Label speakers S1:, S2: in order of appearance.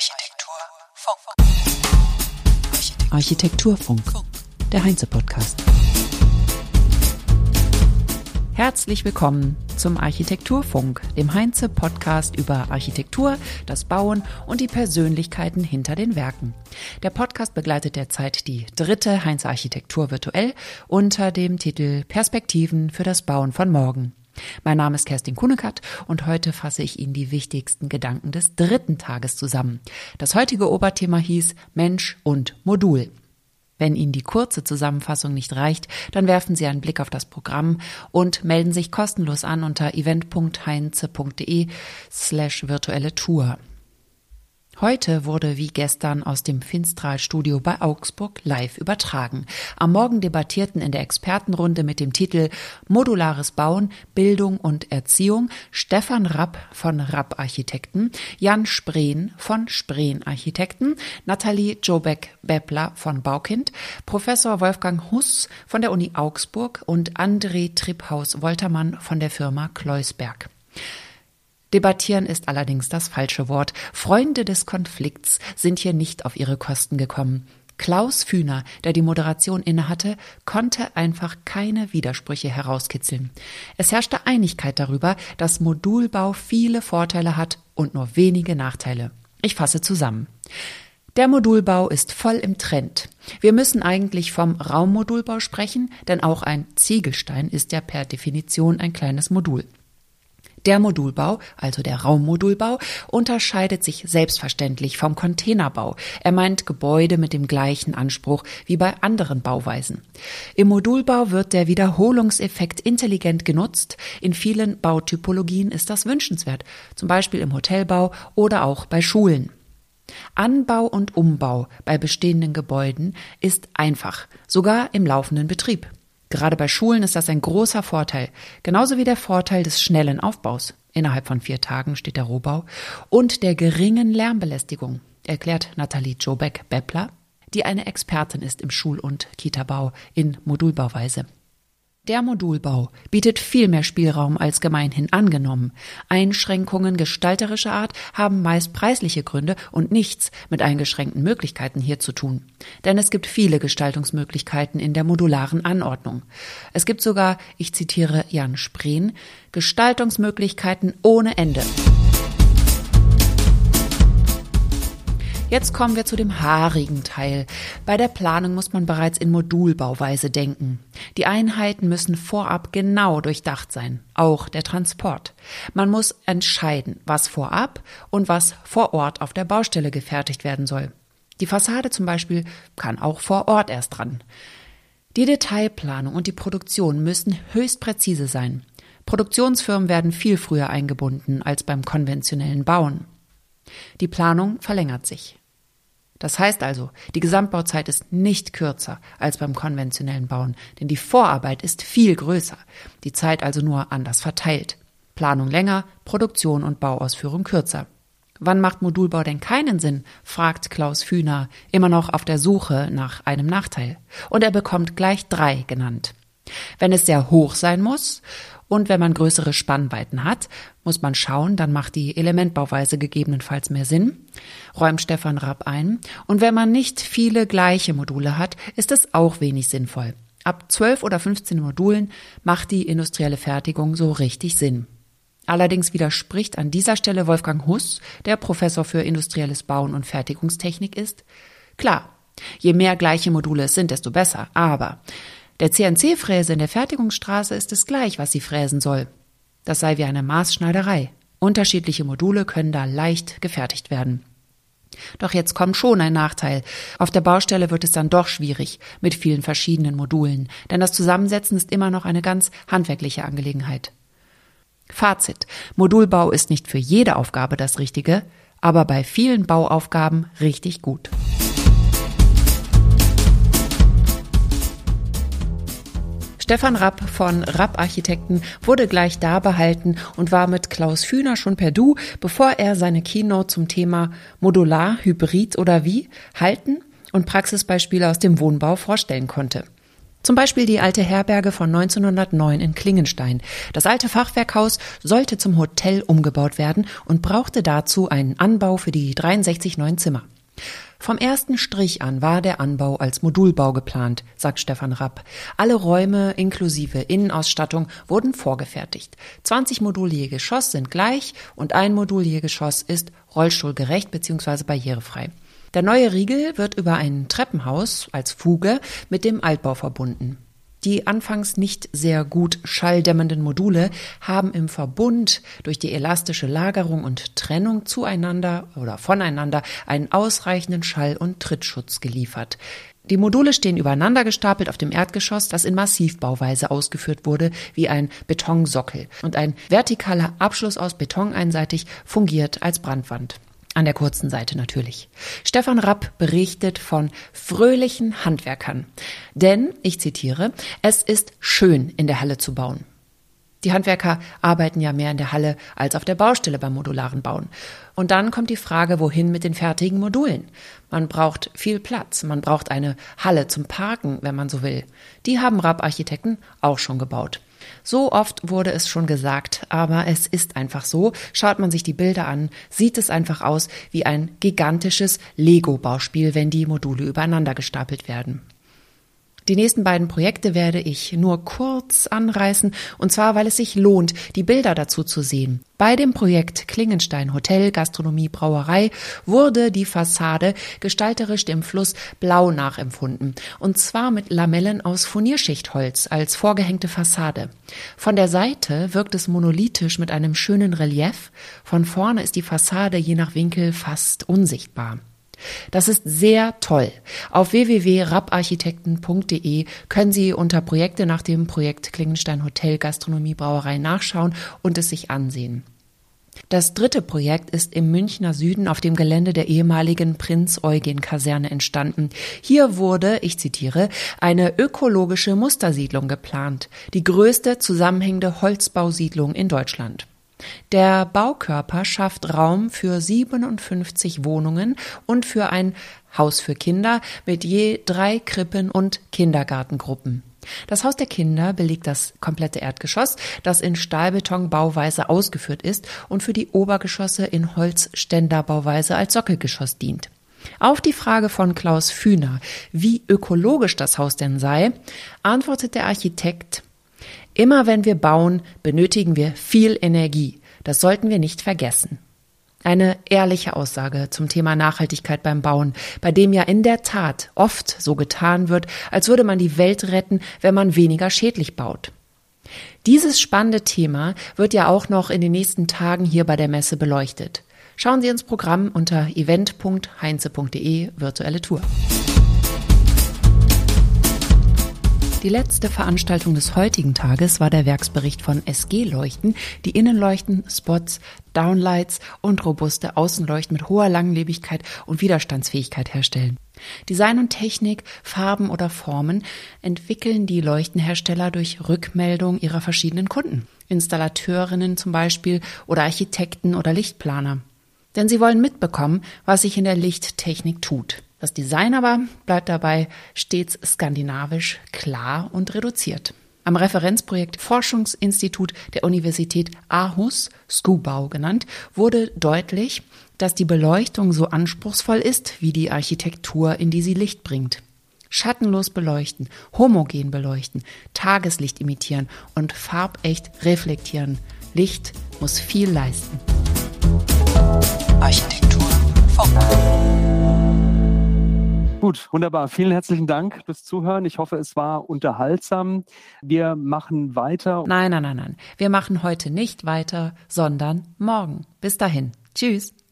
S1: Architekturfunk. Architekturfunk, der Heinze-Podcast. Herzlich willkommen zum Architekturfunk, dem Heinze-Podcast über Architektur, das Bauen und die Persönlichkeiten hinter den Werken. Der Podcast begleitet derzeit die dritte Heinze Architektur virtuell unter dem Titel Perspektiven für das Bauen von morgen. Mein Name ist Kerstin Kunekat und heute fasse ich Ihnen die wichtigsten Gedanken des dritten Tages zusammen. Das heutige Oberthema hieß Mensch und Modul. Wenn Ihnen die kurze Zusammenfassung nicht reicht, dann werfen Sie einen Blick auf das Programm und melden sich kostenlos an unter event.heinze.de slash virtuelle Tour. Heute wurde wie gestern aus dem Finstral-Studio bei Augsburg live übertragen. Am Morgen debattierten in der Expertenrunde mit dem Titel Modulares Bauen, Bildung und Erziehung Stefan Rapp von Rapp Architekten, Jan Spreen von Spreen Architekten, Nathalie Jobeck-Beppler von Baukind, Professor Wolfgang Huss von der Uni Augsburg und André Tripphaus-Woltermann von der Firma Kleusberg. Debattieren ist allerdings das falsche Wort. Freunde des Konflikts sind hier nicht auf ihre Kosten gekommen. Klaus Fühner, der die Moderation innehatte, konnte einfach keine Widersprüche herauskitzeln. Es herrschte Einigkeit darüber, dass Modulbau viele Vorteile hat und nur wenige Nachteile. Ich fasse zusammen. Der Modulbau ist voll im Trend. Wir müssen eigentlich vom Raummodulbau sprechen, denn auch ein Ziegelstein ist ja per Definition ein kleines Modul. Der Modulbau, also der Raummodulbau, unterscheidet sich selbstverständlich vom Containerbau. Er meint Gebäude mit dem gleichen Anspruch wie bei anderen Bauweisen. Im Modulbau wird der Wiederholungseffekt intelligent genutzt. In vielen Bautypologien ist das wünschenswert, zum Beispiel im Hotelbau oder auch bei Schulen. Anbau und Umbau bei bestehenden Gebäuden ist einfach, sogar im laufenden Betrieb. Gerade bei Schulen ist das ein großer Vorteil, genauso wie der Vorteil des schnellen Aufbaus. Innerhalb von vier Tagen steht der Rohbau und der geringen Lärmbelästigung, erklärt Nathalie Jobeck-Beppler, die eine Expertin ist im Schul- und Kitabau in Modulbauweise. Der Modulbau bietet viel mehr Spielraum als gemeinhin angenommen. Einschränkungen gestalterischer Art haben meist preisliche Gründe und nichts mit eingeschränkten Möglichkeiten hier zu tun. Denn es gibt viele Gestaltungsmöglichkeiten in der modularen Anordnung. Es gibt sogar, ich zitiere Jan Spreen, Gestaltungsmöglichkeiten ohne Ende. Jetzt kommen wir zu dem haarigen Teil. Bei der Planung muss man bereits in Modulbauweise denken. Die Einheiten müssen vorab genau durchdacht sein, auch der Transport. Man muss entscheiden, was vorab und was vor Ort auf der Baustelle gefertigt werden soll. Die Fassade zum Beispiel kann auch vor Ort erst dran. Die Detailplanung und die Produktion müssen höchst präzise sein. Produktionsfirmen werden viel früher eingebunden als beim konventionellen Bauen. Die Planung verlängert sich. Das heißt also, die Gesamtbauzeit ist nicht kürzer als beim konventionellen Bauen, denn die Vorarbeit ist viel größer, die Zeit also nur anders verteilt. Planung länger, Produktion und Bauausführung kürzer. Wann macht Modulbau denn keinen Sinn? fragt Klaus Fühner, immer noch auf der Suche nach einem Nachteil. Und er bekommt gleich drei genannt. Wenn es sehr hoch sein muss und wenn man größere Spannweiten hat, muss man schauen, dann macht die Elementbauweise gegebenenfalls mehr Sinn, räumt Stefan Rapp ein. Und wenn man nicht viele gleiche Module hat, ist es auch wenig sinnvoll. Ab 12 oder 15 Modulen macht die industrielle Fertigung so richtig Sinn. Allerdings widerspricht an dieser Stelle Wolfgang Huss, der Professor für industrielles Bauen und Fertigungstechnik ist. Klar, je mehr gleiche Module es sind, desto besser. Aber der CNC-Fräse in der Fertigungsstraße ist es gleich, was sie fräsen soll. Das sei wie eine Maßschneiderei. Unterschiedliche Module können da leicht gefertigt werden. Doch jetzt kommt schon ein Nachteil. Auf der Baustelle wird es dann doch schwierig mit vielen verschiedenen Modulen, denn das Zusammensetzen ist immer noch eine ganz handwerkliche Angelegenheit. Fazit. Modulbau ist nicht für jede Aufgabe das Richtige, aber bei vielen Bauaufgaben richtig gut. Stefan Rapp von Rapp Architekten wurde gleich da behalten und war mit Klaus Fühner schon per Du, bevor er seine Keynote zum Thema Modular, Hybrid oder wie halten und Praxisbeispiele aus dem Wohnbau vorstellen konnte. Zum Beispiel die alte Herberge von 1909 in Klingenstein. Das alte Fachwerkhaus sollte zum Hotel umgebaut werden und brauchte dazu einen Anbau für die 63 neuen Zimmer. Vom ersten Strich an war der Anbau als Modulbau geplant, sagt Stefan Rapp. Alle Räume inklusive Innenausstattung wurden vorgefertigt. 20 Module je Geschoss sind gleich und ein Modul je Geschoss ist rollstuhlgerecht bzw. barrierefrei. Der neue Riegel wird über ein Treppenhaus als Fuge mit dem Altbau verbunden. Die anfangs nicht sehr gut schalldämmenden Module haben im Verbund durch die elastische Lagerung und Trennung zueinander oder voneinander einen ausreichenden Schall- und Trittschutz geliefert. Die Module stehen übereinander gestapelt auf dem Erdgeschoss, das in Massivbauweise ausgeführt wurde, wie ein Betonsockel. Und ein vertikaler Abschluss aus Beton einseitig fungiert als Brandwand. An der kurzen Seite natürlich. Stefan Rapp berichtet von fröhlichen Handwerkern. Denn, ich zitiere, es ist schön, in der Halle zu bauen. Die Handwerker arbeiten ja mehr in der Halle als auf der Baustelle beim modularen Bauen. Und dann kommt die Frage, wohin mit den fertigen Modulen? Man braucht viel Platz, man braucht eine Halle zum Parken, wenn man so will. Die haben Rapp-Architekten auch schon gebaut. So oft wurde es schon gesagt, aber es ist einfach so. Schaut man sich die Bilder an, sieht es einfach aus wie ein gigantisches Lego-Bauspiel, wenn die Module übereinander gestapelt werden. Die nächsten beiden Projekte werde ich nur kurz anreißen, und zwar, weil es sich lohnt, die Bilder dazu zu sehen. Bei dem Projekt Klingenstein Hotel, Gastronomie, Brauerei wurde die Fassade gestalterisch dem Fluss Blau nachempfunden, und zwar mit Lamellen aus Furnierschichtholz als vorgehängte Fassade. Von der Seite wirkt es monolithisch mit einem schönen Relief, von vorne ist die Fassade je nach Winkel fast unsichtbar. Das ist sehr toll. Auf www.rapparchitekten.de können Sie unter Projekte nach dem Projekt Klingenstein Hotel Gastronomie Brauerei nachschauen und es sich ansehen. Das dritte Projekt ist im Münchner Süden auf dem Gelände der ehemaligen Prinz-Eugen-Kaserne entstanden. Hier wurde, ich zitiere, eine ökologische Mustersiedlung geplant, die größte zusammenhängende Holzbausiedlung in Deutschland. Der Baukörper schafft Raum für 57 Wohnungen und für ein Haus für Kinder mit je drei Krippen und Kindergartengruppen. Das Haus der Kinder belegt das komplette Erdgeschoss, das in Stahlbetonbauweise ausgeführt ist und für die Obergeschosse in Holzständerbauweise als Sockelgeschoss dient. Auf die Frage von Klaus Fühner, wie ökologisch das Haus denn sei, antwortet der Architekt, Immer wenn wir bauen, benötigen wir viel Energie. Das sollten wir nicht vergessen. Eine ehrliche Aussage zum Thema Nachhaltigkeit beim Bauen, bei dem ja in der Tat oft so getan wird, als würde man die Welt retten, wenn man weniger schädlich baut. Dieses spannende Thema wird ja auch noch in den nächsten Tagen hier bei der Messe beleuchtet. Schauen Sie ins Programm unter event.heinze.de virtuelle Tour. Die letzte Veranstaltung des heutigen Tages war der Werksbericht von SG Leuchten, die Innenleuchten, Spots, Downlights und robuste Außenleuchten mit hoher Langlebigkeit und Widerstandsfähigkeit herstellen. Design und Technik, Farben oder Formen entwickeln die Leuchtenhersteller durch Rückmeldung ihrer verschiedenen Kunden, Installateurinnen zum Beispiel oder Architekten oder Lichtplaner. Denn sie wollen mitbekommen, was sich in der Lichttechnik tut. Das Design aber bleibt dabei stets skandinavisch, klar und reduziert. Am Referenzprojekt Forschungsinstitut der Universität Aarhus, SCUBAU genannt, wurde deutlich, dass die Beleuchtung so anspruchsvoll ist wie die Architektur, in die sie Licht bringt. Schattenlos beleuchten, homogen beleuchten, Tageslicht imitieren und farbecht reflektieren. Licht muss viel leisten.
S2: Architektur Funk. Gut, wunderbar. Vielen herzlichen Dank fürs Zuhören. Ich hoffe, es war unterhaltsam. Wir machen weiter.
S1: Nein, nein, nein, nein. Wir machen heute nicht weiter, sondern morgen. Bis dahin. Tschüss.